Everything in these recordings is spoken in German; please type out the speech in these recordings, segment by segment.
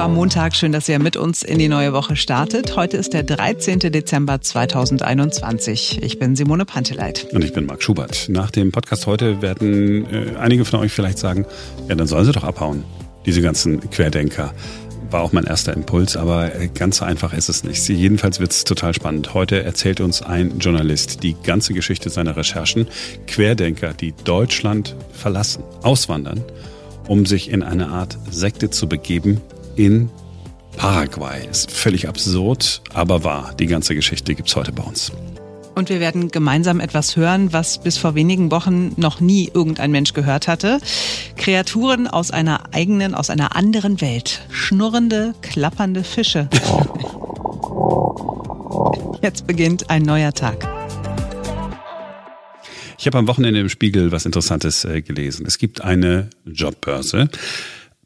Hallo am Montag, schön, dass ihr mit uns in die neue Woche startet. Heute ist der 13. Dezember 2021. Ich bin Simone Panteleit. Und ich bin Marc Schubert. Nach dem Podcast heute werden äh, einige von euch vielleicht sagen, ja, dann sollen sie doch abhauen, diese ganzen Querdenker. War auch mein erster Impuls, aber äh, ganz so einfach ist es nicht. Jedenfalls wird es total spannend. Heute erzählt uns ein Journalist die ganze Geschichte seiner Recherchen. Querdenker, die Deutschland verlassen, auswandern, um sich in eine Art Sekte zu begeben, in Paraguay. Ist völlig absurd, aber wahr. Die ganze Geschichte gibt's heute bei uns. Und wir werden gemeinsam etwas hören, was bis vor wenigen Wochen noch nie irgendein Mensch gehört hatte. Kreaturen aus einer eigenen, aus einer anderen Welt. Schnurrende, klappernde Fische. Jetzt beginnt ein neuer Tag. Ich habe am Wochenende im Spiegel was Interessantes äh, gelesen. Es gibt eine Jobbörse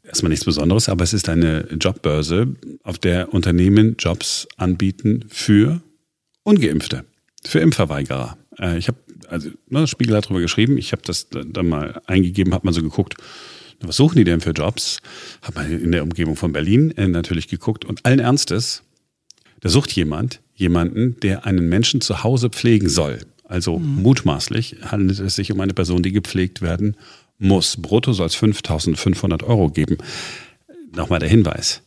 erstmal nichts Besonderes, aber es ist eine Jobbörse, auf der Unternehmen Jobs anbieten für Ungeimpfte, für Impfverweigerer. Äh, ich habe, also ne, Spiegel hat darüber geschrieben, ich habe das dann mal eingegeben, habe mal so geguckt, was suchen die denn für Jobs? Habe mal in der Umgebung von Berlin äh, natürlich geguckt und allen Ernstes, da sucht jemand jemanden, der einen Menschen zu Hause pflegen soll. Also mhm. mutmaßlich handelt es sich um eine Person, die gepflegt werden muss. Brutto soll es 5500 Euro geben. Nochmal der Hinweis.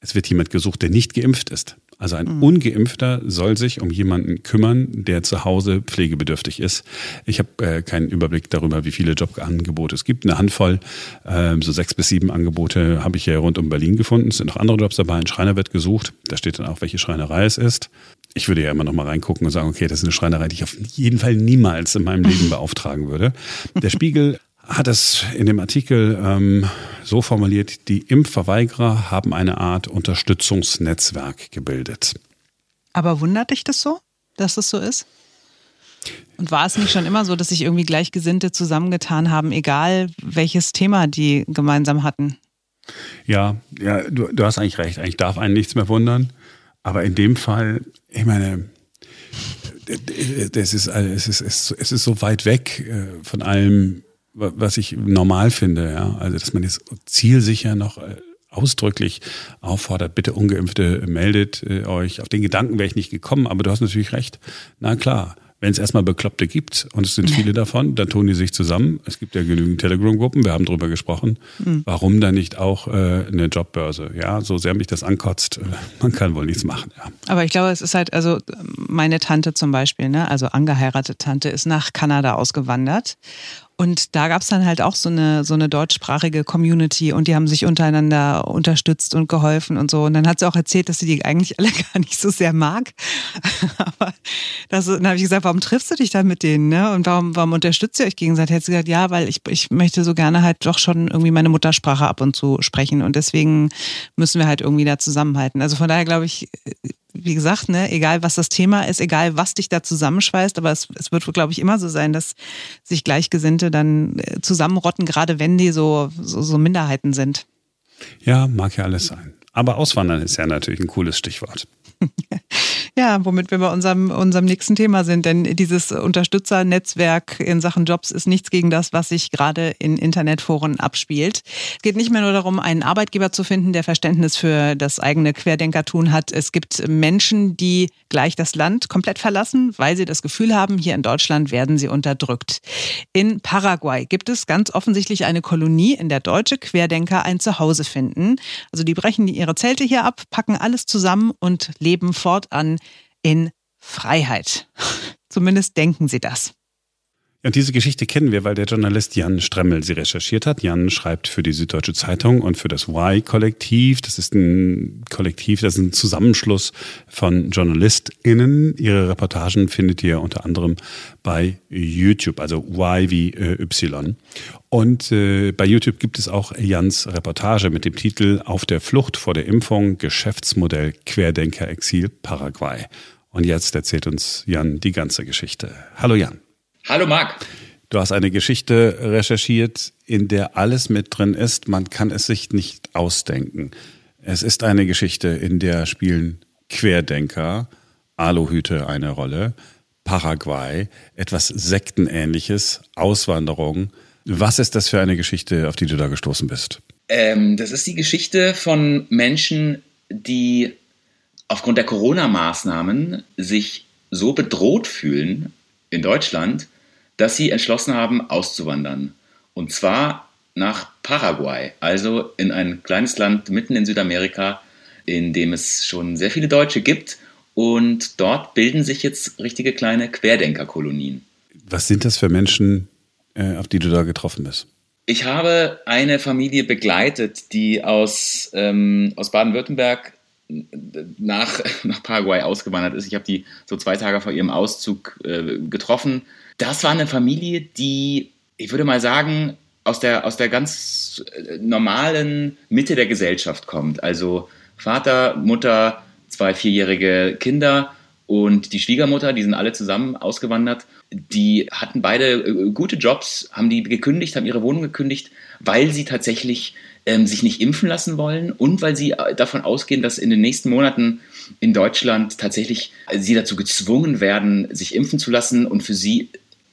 Es wird jemand gesucht, der nicht geimpft ist. Also ein mhm. ungeimpfter soll sich um jemanden kümmern, der zu Hause pflegebedürftig ist. Ich habe äh, keinen Überblick darüber, wie viele Jobangebote es gibt. Eine Handvoll, äh, so sechs bis sieben Angebote habe ich hier rund um Berlin gefunden. Es sind noch andere Jobs dabei. Ein Schreiner wird gesucht. Da steht dann auch, welche Schreinerei es ist. Ich würde ja immer noch mal reingucken und sagen, okay, das ist eine Schreinerei, die ich auf jeden Fall niemals in meinem Leben beauftragen würde. Der Spiegel hat es in dem Artikel ähm, so formuliert, die Impfverweigerer haben eine Art Unterstützungsnetzwerk gebildet. Aber wundert dich das so, dass das so ist? Und war es nicht schon immer so, dass sich irgendwie Gleichgesinnte zusammengetan haben, egal welches Thema die gemeinsam hatten? Ja, ja, du, du hast eigentlich recht. Eigentlich darf einen nichts mehr wundern. Aber in dem Fall, ich meine, das ist, es, ist, es ist so weit weg äh, von allem, was ich normal finde, ja. Also, dass man jetzt zielsicher noch äh, ausdrücklich auffordert, bitte Ungeimpfte meldet äh, euch. Auf den Gedanken wäre ich nicht gekommen, aber du hast natürlich recht. Na klar, wenn es erstmal Bekloppte gibt, und es sind viele davon, dann tun die sich zusammen. Es gibt ja genügend Telegram-Gruppen, wir haben drüber gesprochen. Mhm. Warum dann nicht auch äh, eine Jobbörse? Ja, so sehr mich das ankotzt, äh, man kann wohl nichts machen. Ja. Aber ich glaube, es ist halt, also meine Tante zum Beispiel, ne, also angeheiratete Tante, ist nach Kanada ausgewandert und da gab's dann halt auch so eine, so eine deutschsprachige Community und die haben sich untereinander unterstützt und geholfen und so. Und dann hat sie auch erzählt, dass sie die eigentlich alle gar nicht so sehr mag. Aber das, dann habe ich gesagt, warum triffst du dich dann mit denen? Ne? Und warum, warum unterstützt ihr euch gegenseitig? Hat sie gesagt, ja, weil ich, ich möchte so gerne halt doch schon irgendwie meine Muttersprache ab und zu sprechen. Und deswegen müssen wir halt irgendwie da zusammenhalten. Also von daher glaube ich, wie gesagt, ne, egal was das Thema ist, egal was dich da zusammenschweißt, aber es, es wird, glaube ich, immer so sein, dass sich Gleichgesinnte dann äh, zusammenrotten, gerade wenn die so, so, so Minderheiten sind. Ja, mag ja alles sein. Aber Auswandern ist ja natürlich ein cooles Stichwort. Ja, womit wir bei unserem, unserem nächsten Thema sind. Denn dieses Unterstützernetzwerk in Sachen Jobs ist nichts gegen das, was sich gerade in Internetforen abspielt. Es geht nicht mehr nur darum, einen Arbeitgeber zu finden, der Verständnis für das eigene Querdenkertun hat. Es gibt Menschen, die gleich das Land komplett verlassen, weil sie das Gefühl haben, hier in Deutschland werden sie unterdrückt. In Paraguay gibt es ganz offensichtlich eine Kolonie, in der deutsche Querdenker ein Zuhause finden. Also die brechen ihre Zelte hier ab, packen alles zusammen und leben fortan in Freiheit. Zumindest denken sie das. Und diese Geschichte kennen wir, weil der Journalist Jan Stremmel sie recherchiert hat. Jan schreibt für die Süddeutsche Zeitung und für das Y-Kollektiv. Das ist ein Kollektiv, das ist ein Zusammenschluss von JournalistInnen. Ihre Reportagen findet ihr unter anderem bei YouTube, also Y wie äh, Y. Und äh, bei YouTube gibt es auch Jans Reportage mit dem Titel Auf der Flucht vor der Impfung, Geschäftsmodell Querdenker Exil Paraguay. Und jetzt erzählt uns Jan die ganze Geschichte. Hallo Jan. Hallo Marc. Du hast eine Geschichte recherchiert, in der alles mit drin ist. Man kann es sich nicht ausdenken. Es ist eine Geschichte, in der spielen Querdenker, Aluhüte eine Rolle, Paraguay, etwas Sektenähnliches, Auswanderung. Was ist das für eine Geschichte, auf die du da gestoßen bist? Ähm, das ist die Geschichte von Menschen, die aufgrund der Corona-Maßnahmen sich so bedroht fühlen in Deutschland, dass sie entschlossen haben, auszuwandern. Und zwar nach Paraguay, also in ein kleines Land mitten in Südamerika, in dem es schon sehr viele Deutsche gibt. Und dort bilden sich jetzt richtige kleine Querdenkerkolonien. Was sind das für Menschen, äh, auf die du da getroffen bist? Ich habe eine Familie begleitet, die aus, ähm, aus Baden-Württemberg nach, nach Paraguay ausgewandert ist. Ich habe die so zwei Tage vor ihrem Auszug äh, getroffen. Das war eine Familie, die, ich würde mal sagen, aus der, aus der ganz äh, normalen Mitte der Gesellschaft kommt. Also Vater, Mutter, zwei vierjährige Kinder und die Schwiegermutter, die sind alle zusammen ausgewandert. Die hatten beide äh, gute Jobs, haben die gekündigt, haben ihre Wohnung gekündigt, weil sie tatsächlich ähm, sich nicht impfen lassen wollen und weil sie äh, davon ausgehen, dass in den nächsten Monaten in Deutschland tatsächlich sie dazu gezwungen werden, sich impfen zu lassen und für sie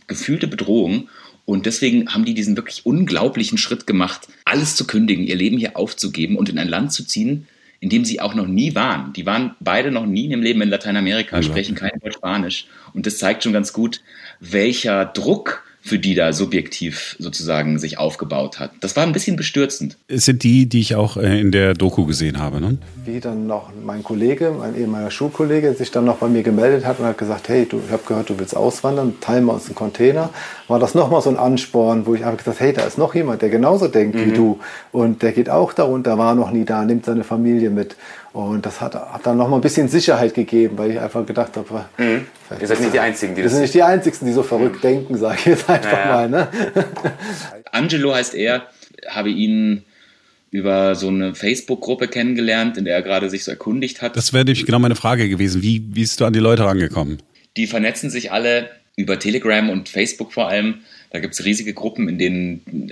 gefühlte Bedrohung. Und deswegen haben die diesen wirklich unglaublichen Schritt gemacht, alles zu kündigen, ihr Leben hier aufzugeben und in ein Land zu ziehen, in dem sie auch noch nie waren. Die waren beide noch nie in ihrem Leben in Lateinamerika, sprechen kein Wort Spanisch. Und das zeigt schon ganz gut, welcher Druck für die da subjektiv sozusagen sich aufgebaut hat. Das war ein bisschen bestürzend. Es sind die, die ich auch äh, in der Doku gesehen habe, ne? Wie dann noch mein Kollege, mein ehemaliger Schulkollege, sich dann noch bei mir gemeldet hat und hat gesagt, hey, du, ich habe gehört, du willst auswandern, teilen wir uns einen Container. War das nochmal so ein Ansporn, wo ich einfach gesagt, hey, da ist noch jemand, der genauso denkt mhm. wie du und der geht auch darunter, war noch nie da, nimmt seine Familie mit. Und das hat, hat dann noch mal ein bisschen Sicherheit gegeben, weil ich einfach gedacht habe, mhm. ihr seid nicht die Einzigen, die das Wir sind nicht die Einzigen, die so verrückt mhm. denken, sage ich jetzt einfach naja. mal. Ne? Angelo heißt er, habe ihn über so eine Facebook-Gruppe kennengelernt, in der er gerade sich so erkundigt hat. Das wäre nämlich genau meine Frage gewesen. Wie bist du an die Leute rangekommen? Die vernetzen sich alle über Telegram und Facebook vor allem. Da gibt es riesige Gruppen, in denen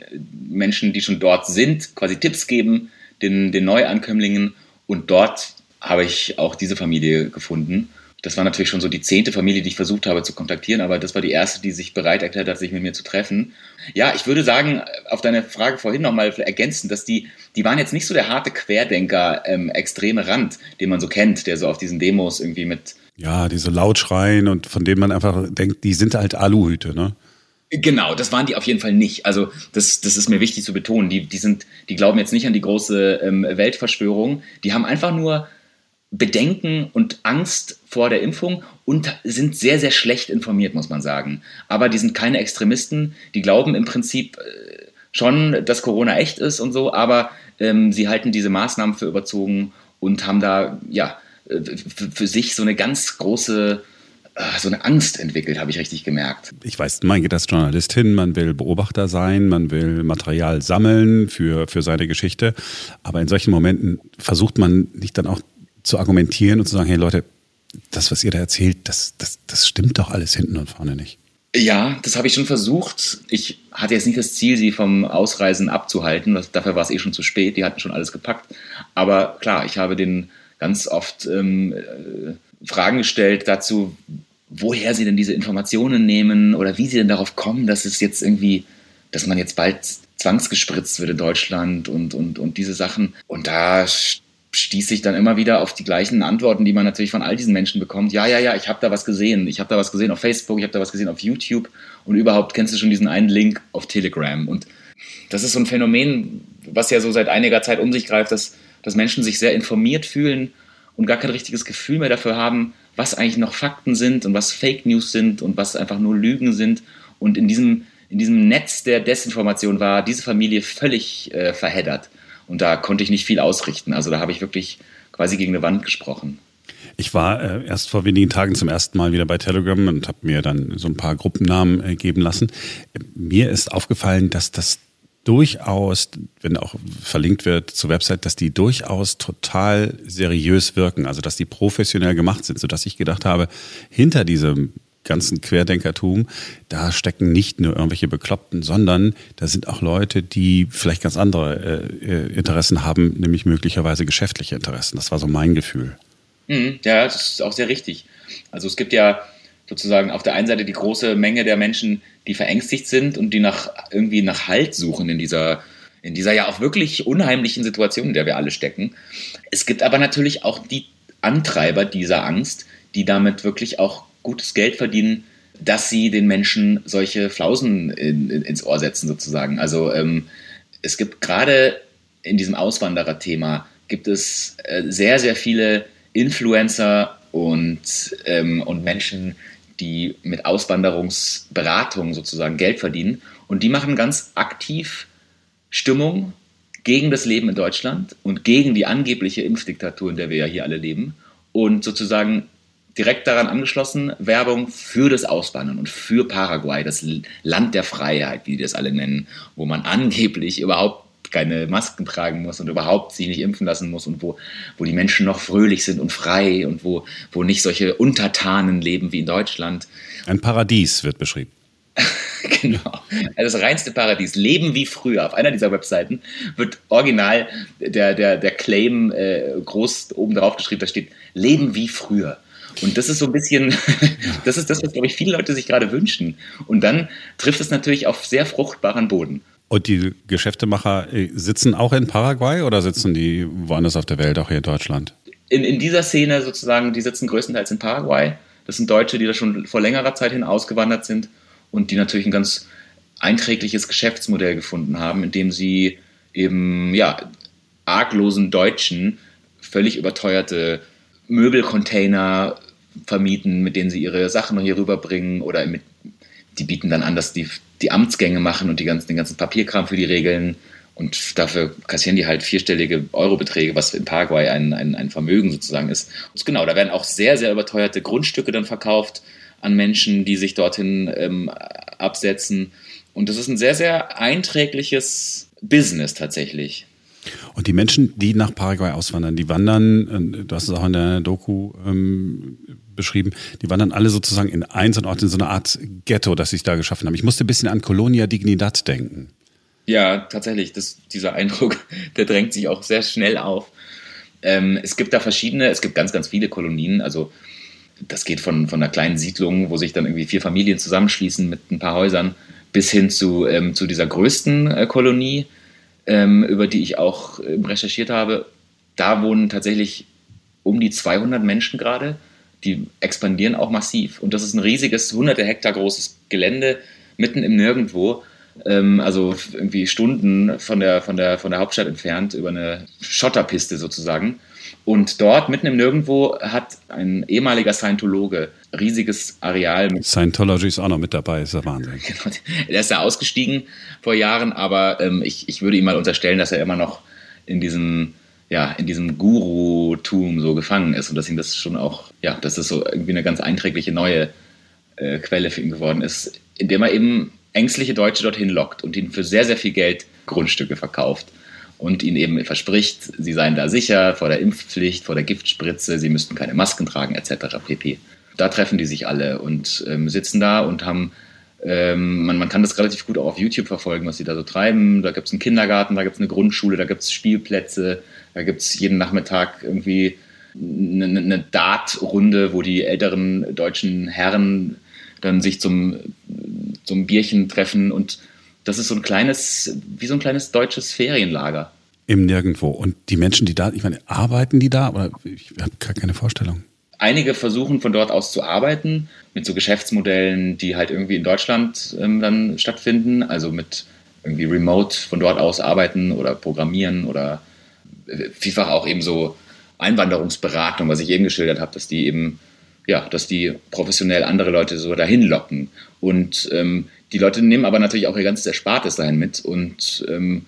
Menschen, die schon dort sind, quasi Tipps geben, den, den Neuankömmlingen und dort habe ich auch diese Familie gefunden. Das war natürlich schon so die zehnte Familie, die ich versucht habe zu kontaktieren, aber das war die erste, die sich bereit erklärt hat, sich mit mir zu treffen. Ja, ich würde sagen, auf deine Frage vorhin nochmal ergänzen, dass die, die waren jetzt nicht so der harte Querdenker, ähm, extreme Rand, den man so kennt, der so auf diesen Demos irgendwie mit. Ja, die so laut schreien und von denen man einfach denkt, die sind halt Aluhüte, ne? Genau, das waren die auf jeden Fall nicht. Also das, das ist mir wichtig zu betonen. Die, die, sind, die glauben jetzt nicht an die große ähm, Weltverschwörung. Die haben einfach nur Bedenken und Angst vor der Impfung und sind sehr, sehr schlecht informiert, muss man sagen. Aber die sind keine Extremisten. Die glauben im Prinzip äh, schon, dass Corona echt ist und so, aber ähm, sie halten diese Maßnahmen für überzogen und haben da ja äh, für sich so eine ganz große Ah, so eine Angst entwickelt, habe ich richtig gemerkt. Ich weiß, man geht als Journalist hin, man will Beobachter sein, man will Material sammeln für, für seine Geschichte. Aber in solchen Momenten versucht man nicht dann auch zu argumentieren und zu sagen, hey Leute, das, was ihr da erzählt, das, das, das stimmt doch alles hinten und vorne nicht. Ja, das habe ich schon versucht. Ich hatte jetzt nicht das Ziel, sie vom Ausreisen abzuhalten. Dafür war es eh schon zu spät. Die hatten schon alles gepackt. Aber klar, ich habe den ganz oft ähm, äh, Fragen gestellt dazu, woher sie denn diese Informationen nehmen oder wie sie denn darauf kommen, dass es jetzt irgendwie, dass man jetzt bald zwangsgespritzt wird in Deutschland und, und, und diese Sachen. Und da stieß ich dann immer wieder auf die gleichen Antworten, die man natürlich von all diesen Menschen bekommt. Ja, ja, ja, ich habe da was gesehen. Ich habe da was gesehen auf Facebook, ich habe da was gesehen auf YouTube und überhaupt kennst du schon diesen einen Link auf Telegram. Und das ist so ein Phänomen, was ja so seit einiger Zeit um sich greift, dass, dass Menschen sich sehr informiert fühlen und gar kein richtiges Gefühl mehr dafür haben, was eigentlich noch Fakten sind und was Fake News sind und was einfach nur Lügen sind. Und in diesem, in diesem Netz der Desinformation war diese Familie völlig äh, verheddert. Und da konnte ich nicht viel ausrichten. Also da habe ich wirklich quasi gegen eine Wand gesprochen. Ich war äh, erst vor wenigen Tagen zum ersten Mal wieder bei Telegram und habe mir dann so ein paar Gruppennamen äh, geben lassen. Mir ist aufgefallen, dass das durchaus, wenn auch verlinkt wird zur Website, dass die durchaus total seriös wirken, also dass die professionell gemacht sind, sodass ich gedacht habe, hinter diesem ganzen Querdenkertum, da stecken nicht nur irgendwelche Bekloppten, sondern da sind auch Leute, die vielleicht ganz andere äh, äh Interessen haben, nämlich möglicherweise geschäftliche Interessen. Das war so mein Gefühl. Mhm, ja, das ist auch sehr richtig. Also es gibt ja sozusagen auf der einen Seite die große Menge der Menschen, die verängstigt sind und die nach irgendwie nach Halt suchen in dieser in dieser ja auch wirklich unheimlichen Situation, in der wir alle stecken. Es gibt aber natürlich auch die Antreiber dieser Angst, die damit wirklich auch gutes Geld verdienen, dass sie den Menschen solche Flausen in, in, ins Ohr setzen sozusagen. Also ähm, es gibt gerade in diesem Auswanderer-Thema gibt es äh, sehr, sehr viele Influencer und, ähm, und Menschen, die mit Auswanderungsberatung sozusagen Geld verdienen. Und die machen ganz aktiv Stimmung gegen das Leben in Deutschland und gegen die angebliche Impfdiktatur, in der wir ja hier alle leben. Und sozusagen direkt daran angeschlossen Werbung für das Auswandern und für Paraguay, das Land der Freiheit, wie die das alle nennen, wo man angeblich überhaupt keine Masken tragen muss und überhaupt sich nicht impfen lassen muss und wo, wo die Menschen noch fröhlich sind und frei und wo, wo nicht solche Untertanen leben wie in Deutschland. Ein Paradies wird beschrieben. genau. Also das reinste Paradies. Leben wie früher. Auf einer dieser Webseiten wird original der, der, der Claim äh, groß oben drauf geschrieben, da steht Leben wie früher. Und das ist so ein bisschen, das ist das, was, glaube ich, viele Leute sich gerade wünschen. Und dann trifft es natürlich auf sehr fruchtbaren Boden. Und die Geschäftemacher äh, sitzen auch in Paraguay oder sitzen die woanders auf der Welt, auch hier in Deutschland? In, in dieser Szene sozusagen, die sitzen größtenteils in Paraguay. Das sind Deutsche, die da schon vor längerer Zeit hin ausgewandert sind und die natürlich ein ganz einträgliches Geschäftsmodell gefunden haben, indem sie eben ja, arglosen Deutschen völlig überteuerte Möbelcontainer vermieten, mit denen sie ihre Sachen hier rüberbringen oder mit, die bieten dann an, dass die die Amtsgänge machen und die ganzen, den ganzen Papierkram für die Regeln. Und dafür kassieren die halt vierstellige Eurobeträge, was in Paraguay ein, ein, ein Vermögen sozusagen ist. Und genau, da werden auch sehr, sehr überteuerte Grundstücke dann verkauft an Menschen, die sich dorthin ähm, absetzen. Und das ist ein sehr, sehr einträgliches Business tatsächlich. Und die Menschen, die nach Paraguay auswandern, die wandern, du hast es auch in der Doku ähm, beschrieben, die wandern alle sozusagen in einzelnen Orten, in so eine Art Ghetto, das sich da geschaffen haben. Ich musste ein bisschen an Colonia Dignidad denken. Ja, tatsächlich, das, dieser Eindruck, der drängt sich auch sehr schnell auf. Ähm, es gibt da verschiedene, es gibt ganz, ganz viele Kolonien, also das geht von, von einer kleinen Siedlung, wo sich dann irgendwie vier Familien zusammenschließen mit ein paar Häusern, bis hin zu, ähm, zu dieser größten äh, Kolonie, ähm, über die ich auch äh, recherchiert habe. Da wohnen tatsächlich um die 200 Menschen gerade. Die expandieren auch massiv. Und das ist ein riesiges, hunderte Hektar großes Gelände mitten im Nirgendwo. Ähm, also irgendwie Stunden von der, von, der, von der Hauptstadt entfernt, über eine Schotterpiste sozusagen. Und dort, mitten im Nirgendwo, hat ein ehemaliger Scientologe riesiges Areal. Mit Scientology ist auch noch mit dabei, ist der Wahnsinn. Genau, er ist ja ausgestiegen vor Jahren, aber ähm, ich, ich würde ihm mal unterstellen, dass er immer noch in diesem, ja, in diesem Guru-Tum so gefangen ist und dass ihm das schon auch, ja, dass das so irgendwie eine ganz einträgliche neue äh, Quelle für ihn geworden ist, indem er eben ängstliche Deutsche dorthin lockt und ihnen für sehr, sehr viel Geld Grundstücke verkauft und ihnen eben verspricht, sie seien da sicher vor der Impfpflicht, vor der Giftspritze, sie müssten keine Masken tragen etc. pp. Da treffen die sich alle und ähm, sitzen da und haben, ähm, man, man kann das relativ gut auch auf YouTube verfolgen, was sie da so treiben. Da gibt es einen Kindergarten, da gibt es eine Grundschule, da gibt es Spielplätze, da gibt es jeden Nachmittag irgendwie eine, eine Dart-Runde, wo die älteren deutschen Herren dann sich zum, zum Bierchen treffen und das ist so ein kleines, wie so ein kleines deutsches Ferienlager. Im Nirgendwo. Und die Menschen, die da, ich meine, arbeiten die da? Aber ich habe gar keine Vorstellung. Einige versuchen von dort aus zu arbeiten, mit so Geschäftsmodellen, die halt irgendwie in Deutschland ähm, dann stattfinden, also mit irgendwie remote von dort aus arbeiten oder programmieren oder äh, vielfach auch eben so Einwanderungsberatung, was ich eben geschildert habe, dass die eben, ja, dass die professionell andere Leute so dahin locken. Und ähm, die Leute nehmen aber natürlich auch ihr ganzes Erspartes dahin mit. Und ähm,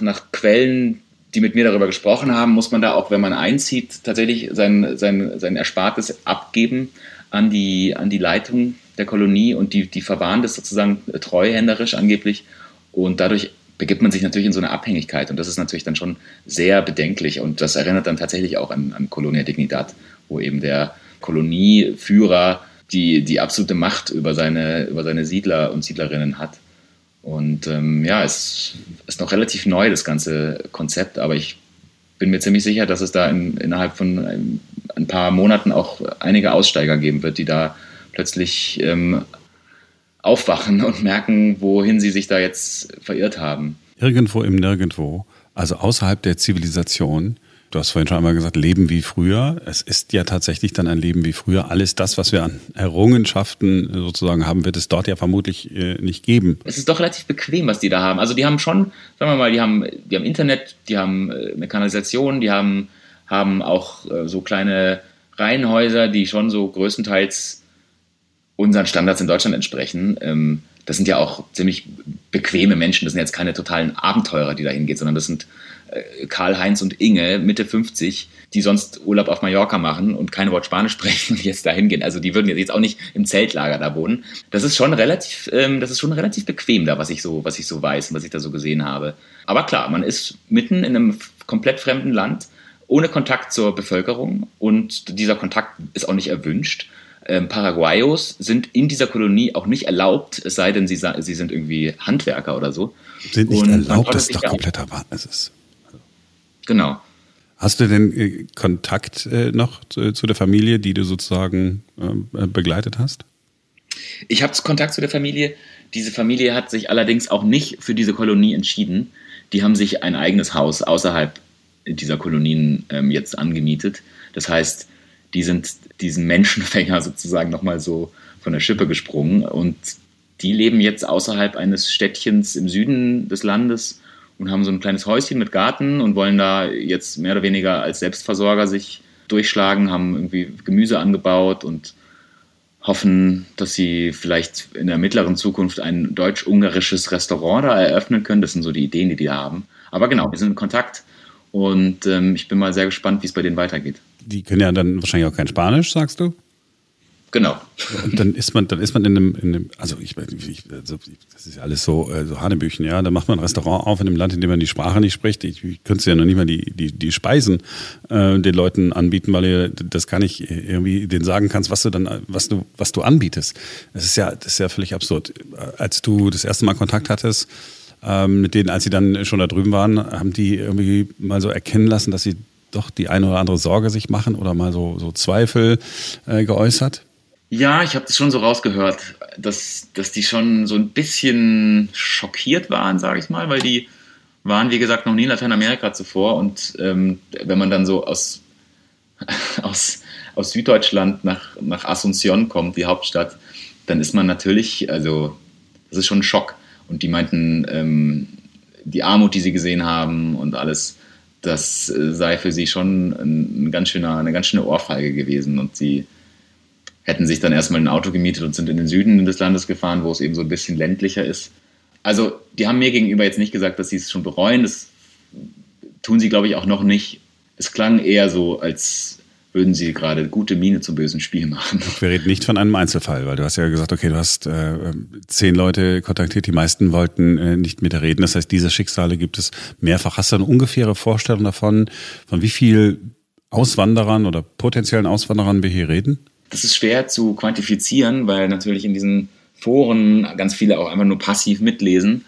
nach Quellen, die mit mir darüber gesprochen haben, muss man da auch, wenn man einzieht, tatsächlich sein, sein, sein Erspartes abgeben an die, an die Leitung der Kolonie. Und die, die verwahren das sozusagen treuhänderisch angeblich. Und dadurch begibt man sich natürlich in so eine Abhängigkeit. Und das ist natürlich dann schon sehr bedenklich. Und das erinnert dann tatsächlich auch an, an Colonia Dignidad, wo eben der Kolonieführer die, die absolute Macht über seine, über seine Siedler und Siedlerinnen hat. Und ähm, ja, es ist noch relativ neu, das ganze Konzept, aber ich bin mir ziemlich sicher, dass es da in, innerhalb von ein, ein, paar Monaten auch einige Aussteiger geben wird, die da plötzlich ähm, aufwachen und merken, wohin sie sich da jetzt verirrt haben. Irgendwo im Nirgendwo, also außerhalb der Zivilisation, Du hast vorhin schon einmal gesagt, Leben wie früher. Es ist ja tatsächlich dann ein Leben wie früher. Alles das, was wir an Errungenschaften sozusagen haben, wird es dort ja vermutlich äh, nicht geben. Es ist doch relativ bequem, was die da haben. Also die haben schon, sagen wir mal, die haben, die haben Internet, die haben äh, eine Kanalisation, die haben, haben auch äh, so kleine Reihenhäuser, die schon so größtenteils unseren Standards in Deutschland entsprechen. Ähm, das sind ja auch ziemlich bequeme Menschen. Das sind jetzt keine totalen Abenteurer, die da hingehen, sondern das sind Karl-Heinz und Inge, Mitte 50, die sonst Urlaub auf Mallorca machen und kein Wort Spanisch sprechen und jetzt da hingehen. Also die würden jetzt auch nicht im Zeltlager da wohnen. Das ist schon relativ, ähm, das ist schon relativ bequem da, was ich so, was ich so weiß und was ich da so gesehen habe. Aber klar, man ist mitten in einem komplett fremden Land, ohne Kontakt zur Bevölkerung und dieser Kontakt ist auch nicht erwünscht. Ähm, Paraguayos sind in dieser Kolonie auch nicht erlaubt, es sei denn, sie, sie sind irgendwie Handwerker oder so. Sind nicht und erlaubt, das ist doch kompletter Wahnsinn. Genau. Hast du denn äh, Kontakt äh, noch zu, zu, der Familie, die du sozusagen äh, begleitet hast? Ich habe Kontakt zu der Familie. Diese Familie hat sich allerdings auch nicht für diese Kolonie entschieden. Die haben sich ein eigenes Haus außerhalb dieser Kolonien ähm, jetzt angemietet. Das heißt, die sind diesen Menschenfänger sozusagen nochmal so von der Schippe gesprungen und die leben jetzt außerhalb eines Städtchens im Süden des Landes und haben so ein kleines Häuschen mit Garten und wollen da jetzt mehr oder weniger als Selbstversorger sich durchschlagen, haben irgendwie Gemüse angebaut und hoffen, dass sie vielleicht in der mittleren Zukunft ein deutsch-ungarisches Restaurant da eröffnen können. Das sind so die Ideen, die die haben. Aber genau, wir sind in Kontakt und ähm, ich bin mal sehr gespannt, wie es bei denen weitergeht. Die können ja dann wahrscheinlich auch kein Spanisch, sagst du? Genau. Und dann ist man, dann ist man in einem, in einem also ich, ich also das ist ja alles so, äh, so Hanebüchen, ja. Dann macht man ein Restaurant auf in einem Land, in dem man die Sprache nicht spricht. Ich, ich könnte ja noch nicht mal die, die, die Speisen äh, den Leuten anbieten, weil ihr das gar nicht irgendwie denen sagen kannst, was du dann, was du, was du anbietest. Das ist ja, das ist ja völlig absurd. Als du das erste Mal Kontakt hattest, ähm, mit denen, als sie dann schon da drüben waren, haben die irgendwie mal so erkennen lassen, dass sie doch die eine oder andere Sorge sich machen oder mal so, so Zweifel äh, geäußert? Ja, ich habe das schon so rausgehört, dass, dass die schon so ein bisschen schockiert waren, sage ich mal, weil die waren, wie gesagt, noch nie in Lateinamerika zuvor. Und ähm, wenn man dann so aus, aus, aus Süddeutschland nach, nach Asunción kommt, die Hauptstadt, dann ist man natürlich, also das ist schon ein Schock. Und die meinten, ähm, die Armut, die sie gesehen haben und alles, das äh, sei für sie schon ein, ein ganz schöner, eine ganz schöne Ohrfeige gewesen. Und sie hätten sich dann erstmal ein Auto gemietet und sind in den Süden des Landes gefahren, wo es eben so ein bisschen ländlicher ist. Also, die haben mir gegenüber jetzt nicht gesagt, dass sie es schon bereuen. Das tun sie, glaube ich, auch noch nicht. Es klang eher so, als würden sie gerade gute Miene zum bösen Spiel machen. Wir reden nicht von einem Einzelfall, weil du hast ja gesagt, okay, du hast äh, zehn Leute kontaktiert, die meisten wollten äh, nicht mit reden. Das heißt, diese Schicksale gibt es mehrfach. Hast du eine ungefähre Vorstellung davon, von wie viel Auswanderern oder potenziellen Auswanderern wir hier reden? Das ist schwer zu quantifizieren, weil natürlich in diesen Foren ganz viele auch einfach nur passiv mitlesen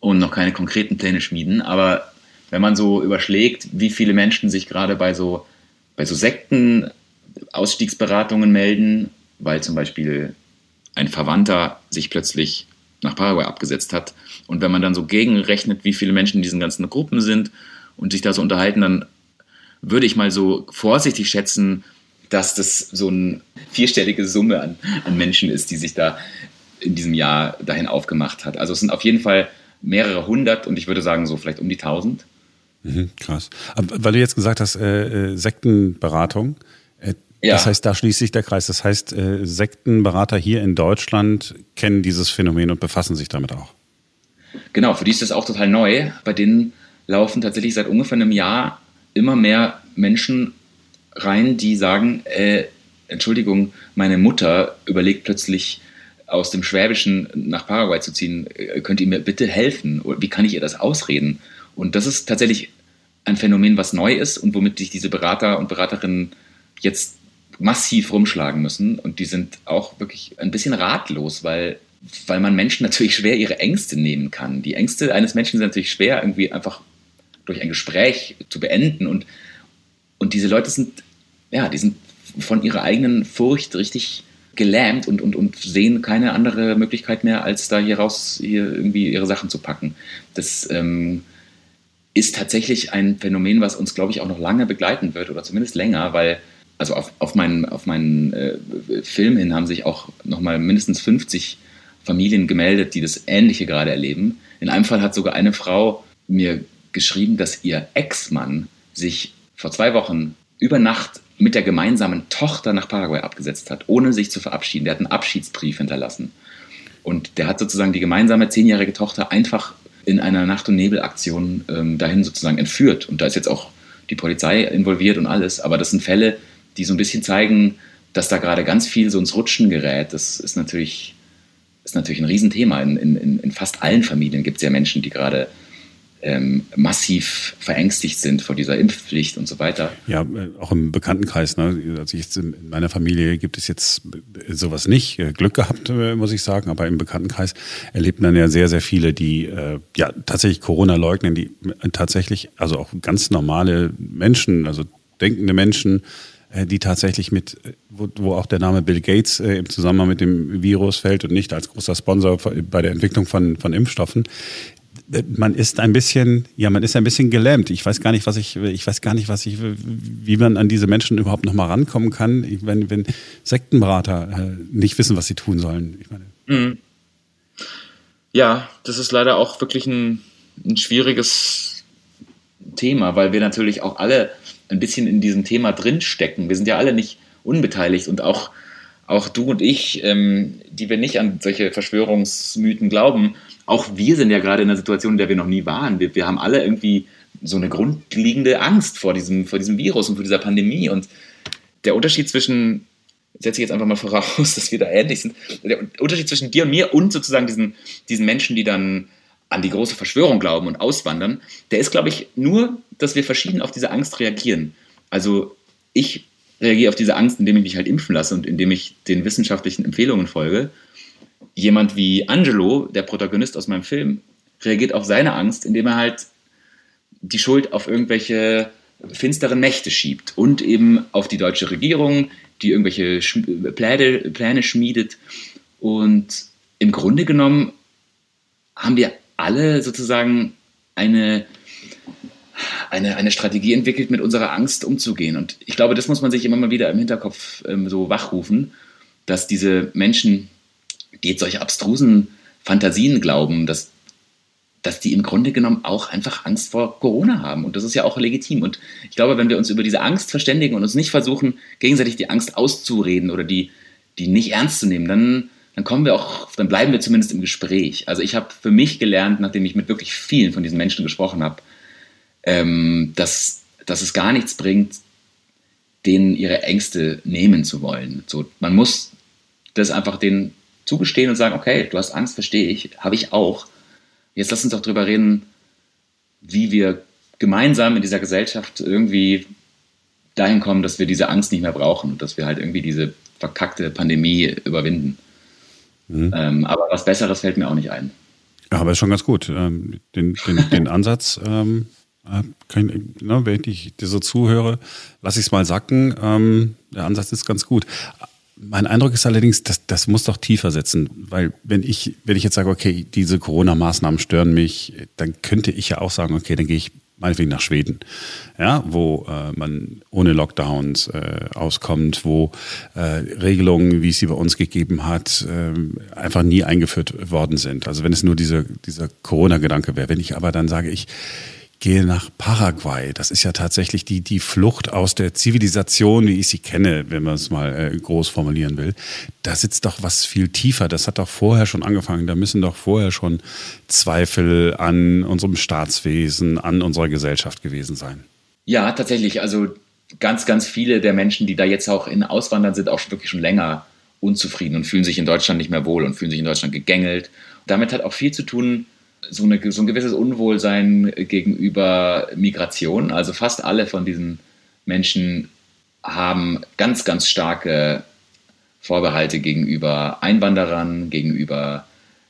und noch keine konkreten Pläne schmieden. Aber wenn man so überschlägt, wie viele Menschen sich gerade bei so, bei so Sekten Ausstiegsberatungen melden, weil zum Beispiel ein Verwandter sich plötzlich nach Paraguay abgesetzt hat. Und wenn man dann so gegenrechnet, wie viele Menschen in diesen ganzen Gruppen sind und sich da so unterhalten, dann würde ich mal so vorsichtig schätzen, dass das so eine vierstellige Summe an, an Menschen ist, die sich da in diesem Jahr dahin aufgemacht hat. Also es sind auf jeden Fall mehrere hundert und ich würde sagen so vielleicht um die tausend. Mhm, krass. Aber weil du jetzt gesagt hast, äh, äh, Sektenberatung, äh, ja. das heißt, da schließt sich der Kreis. Das heißt, äh, Sektenberater hier in Deutschland kennen dieses Phänomen und befassen sich damit auch. Genau, für die ist das auch total neu. Bei denen laufen tatsächlich seit ungefähr einem Jahr immer mehr Menschen rein, die sagen, äh, Entschuldigung, meine Mutter überlegt plötzlich aus dem Schwäbischen nach Paraguay zu ziehen. Äh, könnt ihr mir bitte helfen? Wie kann ich ihr das ausreden? Und das ist tatsächlich ein Phänomen, was neu ist und womit sich diese Berater und Beraterinnen jetzt massiv rumschlagen müssen. Und die sind auch wirklich ein bisschen ratlos, weil, weil man Menschen natürlich schwer ihre Ängste nehmen kann. Die Ängste eines Menschen sind natürlich schwer, irgendwie einfach durch ein Gespräch zu beenden. Und und diese Leute sind, ja, die sind von ihrer eigenen Furcht richtig gelähmt und, und, und sehen keine andere Möglichkeit mehr, als da hier raus hier irgendwie ihre Sachen zu packen. Das ähm, ist tatsächlich ein Phänomen, was uns, glaube ich, auch noch lange begleiten wird oder zumindest länger, weil also auf, auf meinen, auf meinen äh, Film hin haben sich auch nochmal mindestens 50 Familien gemeldet, die das Ähnliche gerade erleben. In einem Fall hat sogar eine Frau mir geschrieben, dass ihr Ex-Mann sich vor zwei Wochen über Nacht mit der gemeinsamen Tochter nach Paraguay abgesetzt hat, ohne sich zu verabschieden. Der hat einen Abschiedsbrief hinterlassen. Und der hat sozusagen die gemeinsame zehnjährige Tochter einfach in einer Nacht- und Nebelaktion ähm, dahin sozusagen entführt. Und da ist jetzt auch die Polizei involviert und alles. Aber das sind Fälle, die so ein bisschen zeigen, dass da gerade ganz viel so ins Rutschen gerät. Das ist natürlich, ist natürlich ein Riesenthema. In, in, in fast allen Familien gibt es ja Menschen, die gerade ähm, massiv verängstigt sind vor dieser Impfpflicht und so weiter. Ja, äh, auch im Bekanntenkreis. Ne? Also ich, in meiner Familie gibt es jetzt sowas nicht. Äh, Glück gehabt, äh, muss ich sagen. Aber im Bekanntenkreis erlebt man ja sehr, sehr viele, die äh, ja tatsächlich Corona leugnen, die tatsächlich, also auch ganz normale Menschen, also denkende Menschen, die tatsächlich mit, wo, auch der Name Bill Gates äh, im Zusammenhang mit dem Virus fällt und nicht als großer Sponsor bei der Entwicklung von, von Impfstoffen, man ist ein bisschen, ja, man ist ein bisschen gelähmt. Ich weiß gar nicht, was ich, ich weiß gar nicht, was ich, wie man an diese Menschen überhaupt noch mal rankommen kann, wenn, wenn Sektenberater äh, nicht wissen, was sie tun sollen. Mhm. Ja, das ist leider auch wirklich ein, ein schwieriges Thema, weil wir natürlich auch alle ein bisschen in diesem Thema drinstecken. Wir sind ja alle nicht unbeteiligt und auch, auch du und ich, ähm, die wir nicht an solche Verschwörungsmythen glauben, auch wir sind ja gerade in einer Situation, in der wir noch nie waren. Wir, wir haben alle irgendwie so eine grundlegende Angst vor diesem, vor diesem Virus und vor dieser Pandemie. Und der Unterschied zwischen, setze ich jetzt einfach mal voraus, dass wir da ähnlich sind, der Unterschied zwischen dir und mir und sozusagen diesen, diesen Menschen, die dann an die große Verschwörung glauben und auswandern, der ist, glaube ich, nur, dass wir verschieden auf diese Angst reagieren. Also ich reagiere auf diese Angst, indem ich mich halt impfen lasse und indem ich den wissenschaftlichen Empfehlungen folge jemand wie Angelo, der Protagonist aus meinem Film, reagiert auf seine Angst, indem er halt die Schuld auf irgendwelche finsteren Mächte schiebt und eben auf die deutsche Regierung, die irgendwelche Pläne, Pläne schmiedet. Und im Grunde genommen haben wir alle sozusagen eine, eine, eine Strategie entwickelt, mit unserer Angst umzugehen. Und ich glaube, das muss man sich immer mal wieder im Hinterkopf ähm, so wachrufen, dass diese Menschen, die jetzt solche abstrusen Fantasien glauben, dass, dass die im Grunde genommen auch einfach Angst vor Corona haben. Und das ist ja auch legitim. Und ich glaube, wenn wir uns über diese Angst verständigen und uns nicht versuchen, gegenseitig die Angst auszureden oder die, die nicht ernst zu nehmen, dann, dann kommen wir auch, dann bleiben wir zumindest im Gespräch. Also ich habe für mich gelernt, nachdem ich mit wirklich vielen von diesen Menschen gesprochen habe, ähm, dass, dass es gar nichts bringt, denen ihre Ängste nehmen zu wollen. So, man muss das einfach denen zugestehen und sagen, okay, du hast Angst, verstehe ich, habe ich auch. Jetzt lass uns doch drüber reden, wie wir gemeinsam in dieser Gesellschaft irgendwie dahin kommen, dass wir diese Angst nicht mehr brauchen und dass wir halt irgendwie diese verkackte Pandemie überwinden. Mhm. Ähm, aber was Besseres fällt mir auch nicht ein. Ja, aber ist schon ganz gut. Ähm, den, den, den Ansatz, ähm, kann, ne, wenn ich dir so zuhöre, lass ich es mal sacken. Ähm, der Ansatz ist ganz gut. Mein Eindruck ist allerdings, dass das muss doch tiefer setzen, weil wenn ich, wenn ich jetzt sage, okay, diese Corona-Maßnahmen stören mich, dann könnte ich ja auch sagen, okay, dann gehe ich meinetwegen nach Schweden, ja, wo äh, man ohne Lockdowns äh, auskommt, wo äh, Regelungen, wie es sie bei uns gegeben hat, äh, einfach nie eingeführt worden sind. Also wenn es nur dieser, dieser Corona-Gedanke wäre. Wenn ich aber dann sage, ich gehe nach Paraguay. Das ist ja tatsächlich die, die Flucht aus der Zivilisation, wie ich sie kenne, wenn man es mal äh, groß formulieren will. Da sitzt doch was viel tiefer. Das hat doch vorher schon angefangen. Da müssen doch vorher schon Zweifel an unserem Staatswesen, an unserer Gesellschaft gewesen sein. Ja, tatsächlich. Also ganz, ganz viele der Menschen, die da jetzt auch in Auswandern sind, auch wirklich schon länger unzufrieden und fühlen sich in Deutschland nicht mehr wohl und fühlen sich in Deutschland gegängelt. Damit hat auch viel zu tun, so, eine, so ein gewisses Unwohlsein gegenüber Migration. Also fast alle von diesen Menschen haben ganz, ganz starke Vorbehalte gegenüber Einwanderern, gegenüber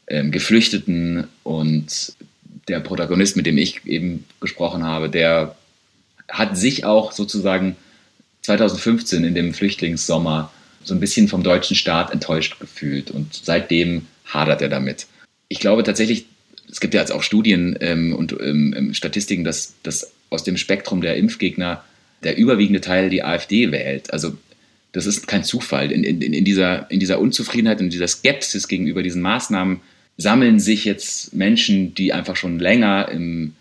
ähm, Geflüchteten und der Protagonist, mit dem ich eben gesprochen habe, der hat sich auch sozusagen 2015 in dem Flüchtlingssommer so ein bisschen vom deutschen Staat enttäuscht gefühlt und seitdem hadert er damit. Ich glaube tatsächlich, es gibt ja jetzt auch Studien ähm, und ähm, ähm, Statistiken, dass, dass aus dem Spektrum der Impfgegner der überwiegende Teil die AfD wählt. Also das ist kein Zufall. In, in, in, dieser, in dieser Unzufriedenheit, in dieser Skepsis gegenüber diesen Maßnahmen sammeln sich jetzt Menschen, die einfach schon länger im,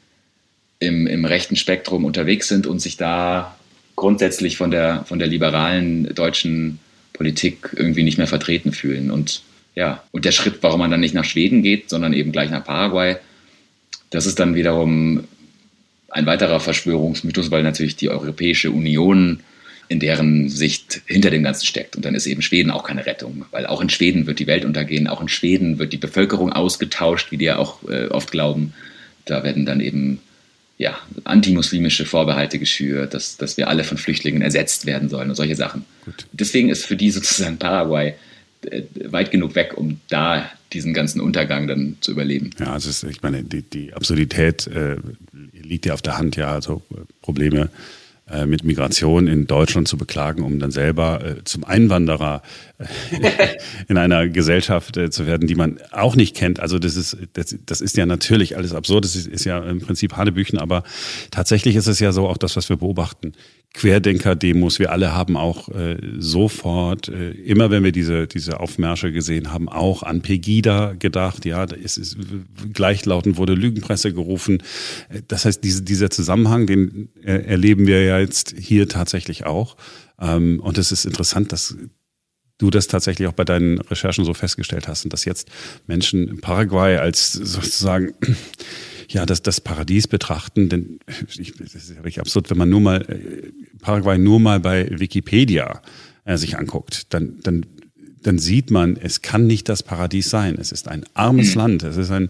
im, im rechten Spektrum unterwegs sind und sich da grundsätzlich von der, von der liberalen deutschen Politik irgendwie nicht mehr vertreten fühlen. Und ja, und der Schritt, warum man dann nicht nach Schweden geht, sondern eben gleich nach Paraguay, das ist dann wiederum ein weiterer Verschwörungsmythos, weil natürlich die Europäische Union in deren Sicht hinter dem Ganzen steckt. Und dann ist eben Schweden auch keine Rettung, weil auch in Schweden wird die Welt untergehen, auch in Schweden wird die Bevölkerung ausgetauscht, wie die ja auch äh, oft glauben. Da werden dann eben ja, antimuslimische Vorbehalte geschürt, dass, dass wir alle von Flüchtlingen ersetzt werden sollen und solche Sachen. Gut. Deswegen ist für die sozusagen Paraguay weit genug weg, um da diesen ganzen Untergang dann zu überleben. Ja, also ist, ich meine, die, die Absurdität äh, liegt ja auf der Hand, ja, also äh, Probleme äh, mit Migration in Deutschland zu beklagen, um dann selber äh, zum Einwanderer äh, in einer Gesellschaft äh, zu werden, die man auch nicht kennt. Also das ist, das, das ist ja natürlich alles absurd. Das ist, ist ja im Prinzip Hanebüchen, aber tatsächlich ist es ja so, auch das, was wir beobachten. Querdenker-Demos, wir alle haben auch äh, sofort, äh, immer wenn wir diese, diese Aufmärsche gesehen haben, auch an Pegida gedacht. Ja, es ist gleichlautend wurde Lügenpresse gerufen. Das heißt, diese, dieser Zusammenhang, den äh, erleben wir ja jetzt hier tatsächlich auch. Ähm, und es ist interessant, dass du das tatsächlich auch bei deinen Recherchen so festgestellt hast und dass jetzt Menschen in Paraguay als sozusagen ja, das, das Paradies betrachten, denn ich, das ist ja wirklich absurd, wenn man nur mal äh, Paraguay nur mal bei Wikipedia äh, sich anguckt, dann, dann, dann sieht man, es kann nicht das Paradies sein. Es ist ein armes. Land. Es ist ein,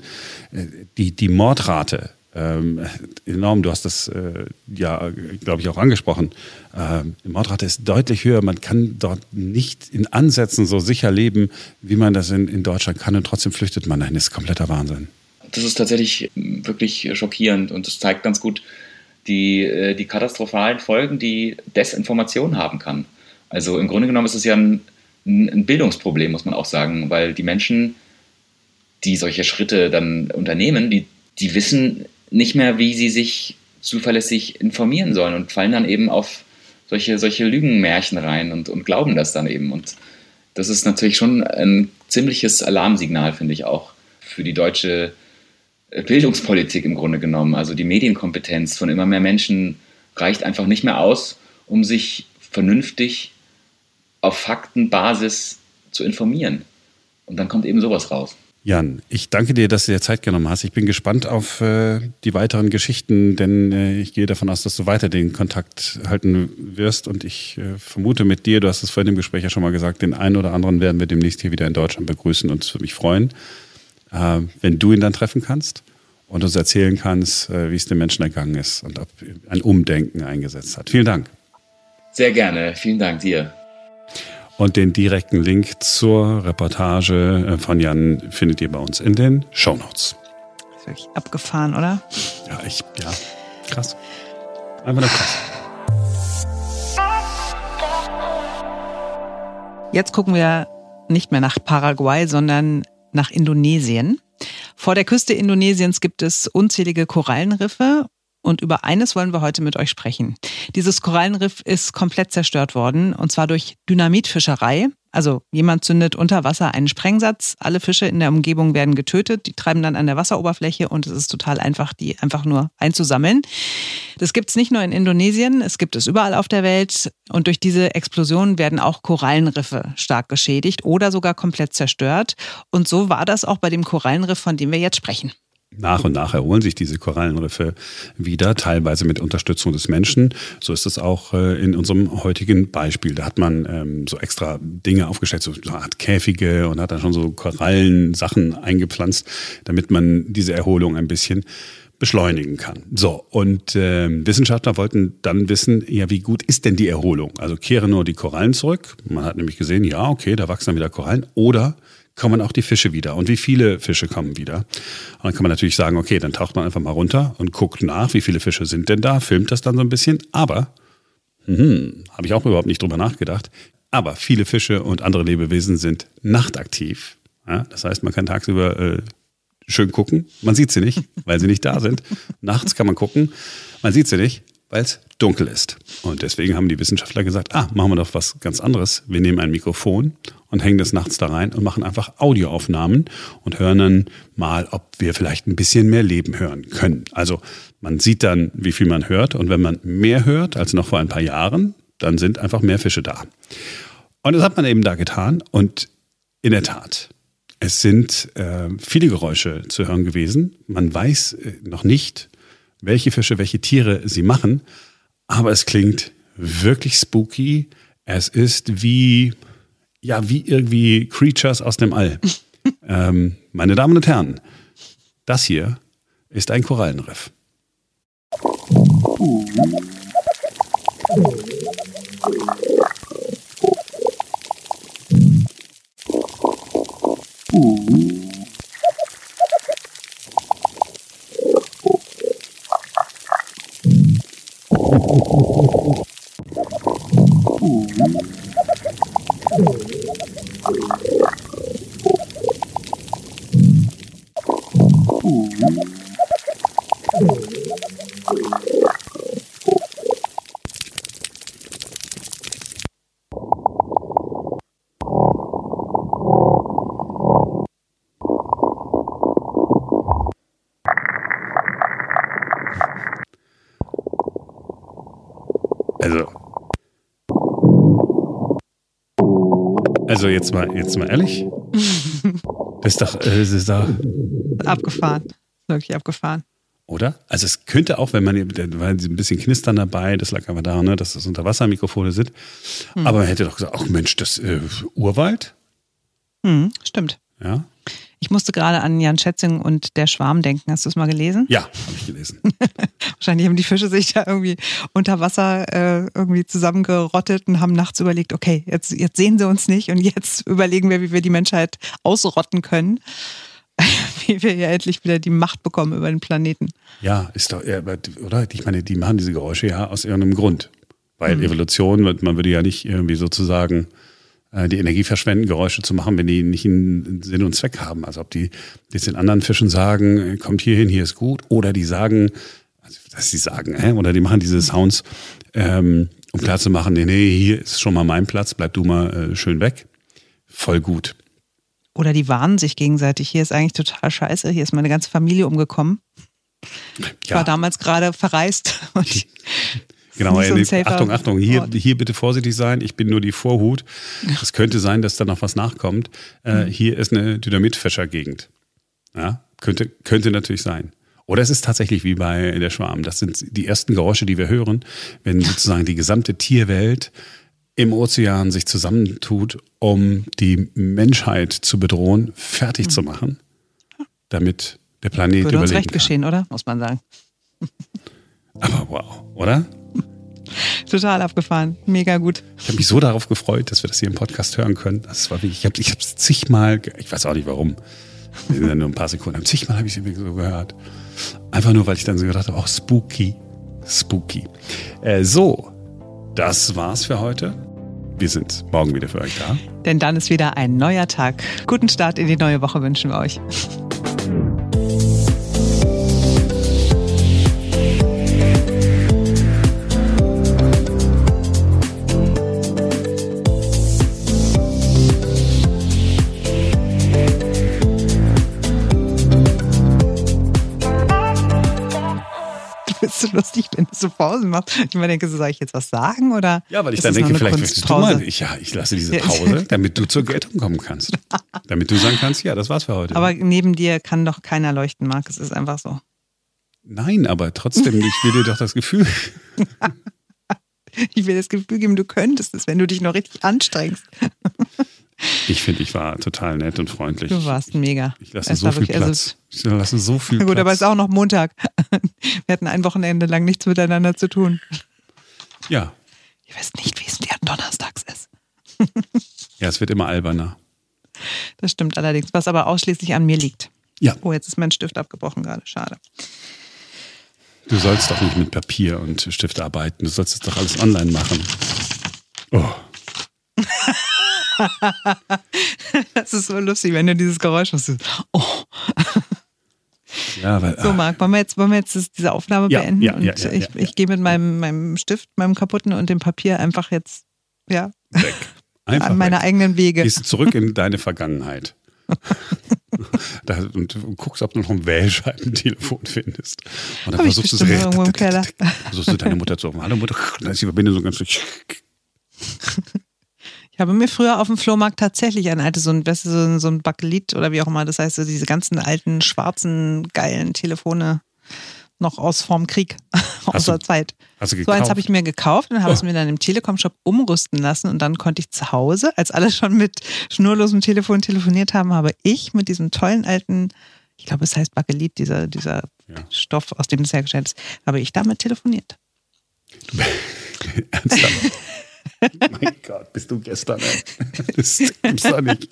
äh, die, die Mordrate ähm, enorm. Du hast das äh, ja, glaube ich, auch angesprochen. Ähm, die Mordrate ist deutlich höher. Man kann dort nicht in Ansätzen so sicher leben, wie man das in, in Deutschland kann und trotzdem flüchtet man dahin. Das ist kompletter Wahnsinn das ist tatsächlich wirklich schockierend und es zeigt ganz gut die, äh, die katastrophalen Folgen, die Desinformation haben kann. Also im Grunde genommen ist es ja ein, ein Bildungsproblem, muss man auch sagen, weil die Menschen, die solche Schritte dann unternehmen, die, die wissen nicht mehr, wie sie sich zuverlässig informieren sollen und fallen dann eben auf solche, solche Lügenmärchen rein und, und glauben das dann eben. Und das ist natürlich schon ein ziemliches Alarmsignal, finde ich auch, für die deutsche Bildungspolitik im Grunde genommen. Also die Medienkompetenz von immer mehr Menschen reicht einfach nicht mehr aus, um sich vernünftig auf Faktenbasis zu informieren. Und dann kommt eben sowas raus. Jan, ich danke dir, dass du dir Zeit genommen hast. Ich bin gespannt auf äh, die weiteren Geschichten, denn äh, ich gehe davon aus, dass du weiter den Kontakt halten wirst. Und ich äh, vermute mit dir, du hast es vorhin im Gespräch ja schon mal gesagt, den einen oder anderen werden wir demnächst hier wieder in Deutschland begrüßen und es würde mich freuen äh, wenn du ihn dann treffen kannst und uns erzählen kannst, äh, wie es den Menschen ergangen ist und ob ein Umdenken eingesetzt hat. Vielen Dank. Sehr gerne. Vielen Dank dir. Und den direkten Link zur Reportage äh, von Jan findet ihr bei uns in den Show Notes. Ist wirklich abgefahren, oder? Ja, ich, ja, krass. Einfach nur krass. Jetzt gucken wir nicht mehr nach Paraguay, sondern nach Indonesien. Vor der Küste Indonesiens gibt es unzählige Korallenriffe und über eines wollen wir heute mit euch sprechen. Dieses Korallenriff ist komplett zerstört worden und zwar durch Dynamitfischerei. Also jemand zündet unter Wasser einen Sprengsatz, alle Fische in der Umgebung werden getötet, die treiben dann an der Wasseroberfläche und es ist total einfach, die einfach nur einzusammeln. Das gibt es nicht nur in Indonesien, es gibt es überall auf der Welt und durch diese Explosion werden auch Korallenriffe stark geschädigt oder sogar komplett zerstört. Und so war das auch bei dem Korallenriff, von dem wir jetzt sprechen. Nach und nach erholen sich diese Korallenriffe wieder, teilweise mit Unterstützung des Menschen. So ist es auch äh, in unserem heutigen Beispiel. Da hat man ähm, so extra Dinge aufgestellt, so eine Art Käfige und hat dann schon so Korallensachen eingepflanzt, damit man diese Erholung ein bisschen beschleunigen kann. So, und äh, Wissenschaftler wollten dann wissen, ja, wie gut ist denn die Erholung? Also kehren nur die Korallen zurück. Man hat nämlich gesehen, ja, okay, da wachsen dann wieder Korallen. Oder kommen auch die Fische wieder und wie viele Fische kommen wieder. Und dann kann man natürlich sagen, okay, dann taucht man einfach mal runter und guckt nach, wie viele Fische sind denn da, filmt das dann so ein bisschen. Aber, hm, habe ich auch überhaupt nicht drüber nachgedacht, Aber viele Fische und andere Lebewesen sind nachtaktiv. Ja, das heißt, man kann tagsüber äh, schön gucken. Man sieht sie nicht, weil sie nicht da sind. Nachts kann man gucken. Man sieht sie nicht, weil es dunkel ist. Und deswegen haben die Wissenschaftler gesagt, ah, machen wir doch was ganz anderes. Wir nehmen ein Mikrofon und hängen das nachts da rein und machen einfach Audioaufnahmen und hören dann mal, ob wir vielleicht ein bisschen mehr Leben hören können. Also man sieht dann, wie viel man hört und wenn man mehr hört als noch vor ein paar Jahren, dann sind einfach mehr Fische da. Und das hat man eben da getan und in der Tat, es sind äh, viele Geräusche zu hören gewesen. Man weiß äh, noch nicht, welche Fische, welche Tiere sie machen, aber es klingt wirklich spooky. Es ist wie, ja, wie irgendwie Creatures aus dem All. ähm, meine Damen und Herren, das hier ist ein Korallenriff. Also. Also jetzt mal, jetzt mal ehrlich. Das ist doch, äh, das ist doch. Abgefahren. Wirklich abgefahren. Oder? Also es könnte auch, wenn man, da war ein bisschen Knistern dabei, das lag aber daran, ne, dass das Unterwassermikrofone sind. Hm. Aber man hätte doch gesagt, ach Mensch, das äh, Urwald? Hm, stimmt. Ja. Ich musste gerade an Jan Schätzing und der Schwarm denken. Hast du es mal gelesen? Ja, habe ich gelesen. Wahrscheinlich haben die Fische sich da irgendwie unter Wasser äh, irgendwie zusammengerottet und haben nachts überlegt, okay, jetzt, jetzt sehen sie uns nicht und jetzt überlegen wir, wie wir die Menschheit ausrotten können. wie wir ja endlich wieder die Macht bekommen über den Planeten. Ja, ist doch, oder? Ich meine, die machen diese Geräusche ja aus irgendeinem Grund. Weil Mhm. Evolution, man würde ja nicht irgendwie sozusagen die Energie verschwenden, Geräusche zu machen, wenn die nicht einen Sinn und Zweck haben. Also ob die jetzt den anderen Fischen sagen, äh, kommt hier hin, hier ist gut, oder die sagen, also dass sie sagen, hä? oder die machen diese Sounds, ähm, um klarzumachen, nee, nee, hier ist schon mal mein Platz, bleib du mal äh, schön weg. Voll gut. Oder die warnen sich gegenseitig. Hier ist eigentlich total scheiße. Hier ist meine ganze Familie umgekommen. Ich war damals gerade verreist. Und Genau, so safer Achtung, Achtung, hier, hier bitte vorsichtig sein. Ich bin nur die Vorhut. Es könnte sein, dass da noch was nachkommt. Äh, hier ist eine Dynamitfäschergegend. Ja, könnte, könnte natürlich sein. Oder es ist tatsächlich wie bei der Schwarm. Das sind die ersten Geräusche, die wir hören, wenn sozusagen die gesamte Tierwelt im Ozean sich zusammentut, um die Menschheit zu bedrohen, fertig zu machen, damit der Planet würde uns überleben recht kann. geschehen, oder? Muss man sagen. Aber wow, oder? Total abgefahren. Mega gut. Ich habe mich so darauf gefreut, dass wir das hier im Podcast hören können. Das war wirklich, ich habe ich hab's zigmal, ich weiß auch nicht warum, wir sind ja nur ein paar Sekunden, zigmal habe ich es so gehört. Einfach nur, weil ich dann so gedacht habe, auch spooky, spooky. Äh, so, das war's für heute. Wir sind morgen wieder für euch da. Denn dann ist wieder ein neuer Tag. Guten Start in die neue Woche wünschen wir euch. Lustig, wenn du so Pausen machst. Ich mir denke, so, soll ich jetzt was sagen oder? Ja, weil ich dann denke, vielleicht möchtest du mal, ich, ja, ich lasse diese. Pause, damit du zur Geltung kommen kannst. Damit du sagen kannst, ja, das war's für heute. Aber neben dir kann doch keiner leuchten, Marc. Es ist einfach so. Nein, aber trotzdem, ich will dir doch das Gefühl. Ich will das Gefühl geben, du könntest es, wenn du dich noch richtig anstrengst. Ich finde, ich war total nett und freundlich. Du warst mega. Ich lasse Es so viel also Platz. Ich lasse so viel gut, Platz. aber es ist auch noch Montag. Wir hatten ein Wochenende lang nichts miteinander zu tun. ja. Ihr wisst nicht, wie es dir donnerstags ist. ja, es wird immer alberner. Das stimmt allerdings, was aber ausschließlich an mir liegt. Ja, Oh, jetzt ist mein Stift abgebrochen gerade. Schade. du sollst doch nicht mit Papier und Stift arbeiten. Du sollst es doch alles online machen. Oh. das ist so lustig, wenn du dieses Geräusch hast. Oh. Ja, weil, So, Marc, wollen wir jetzt, wollen wir jetzt diese Aufnahme Ja, beenden? ja, und ich, ich gehe mit meinem, meinem Stift, meinem kaputten und dem Papier einfach jetzt ja, weg. Einfach an meine weg. eigenen Wege. Gehst zurück in deine Vergangenheit. da, und guckst, ob du noch ein Wählscheibentelefon findest. Und dann Hab versuchst du im Keller. Versuchst du deine Mutter zu rufen. Hallo Mutter. Dann ist die Verbindung so ganz. Ich habe mir früher auf dem Flohmarkt tatsächlich ein altes, so ein, weißt so ein, so ein Bakelit oder wie auch immer, das heißt, so diese ganzen alten, schwarzen, geilen Telefone noch aus vorm Krieg, aus der Zeit. So gekauft? eins habe ich mir gekauft und habe es mir dann im Telekom-Shop umrüsten lassen und dann konnte ich zu Hause, als alle schon mit schnurlosem Telefon telefoniert haben, habe ich mit diesem tollen alten, ich glaube es heißt Bakelit, dieser, dieser Ja. Stoff, aus dem das hergestellt ist, habe ich damit telefoniert. Ernsthaft? Mein Gott, bist du gestern. Das gibt's doch nicht.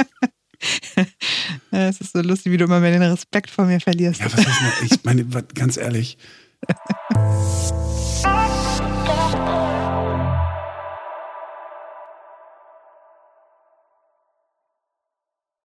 Es ist so lustig, wie du immer mehr den Respekt vor mir verlierst. Ja, was ist denn, ich meine, ganz ehrlich.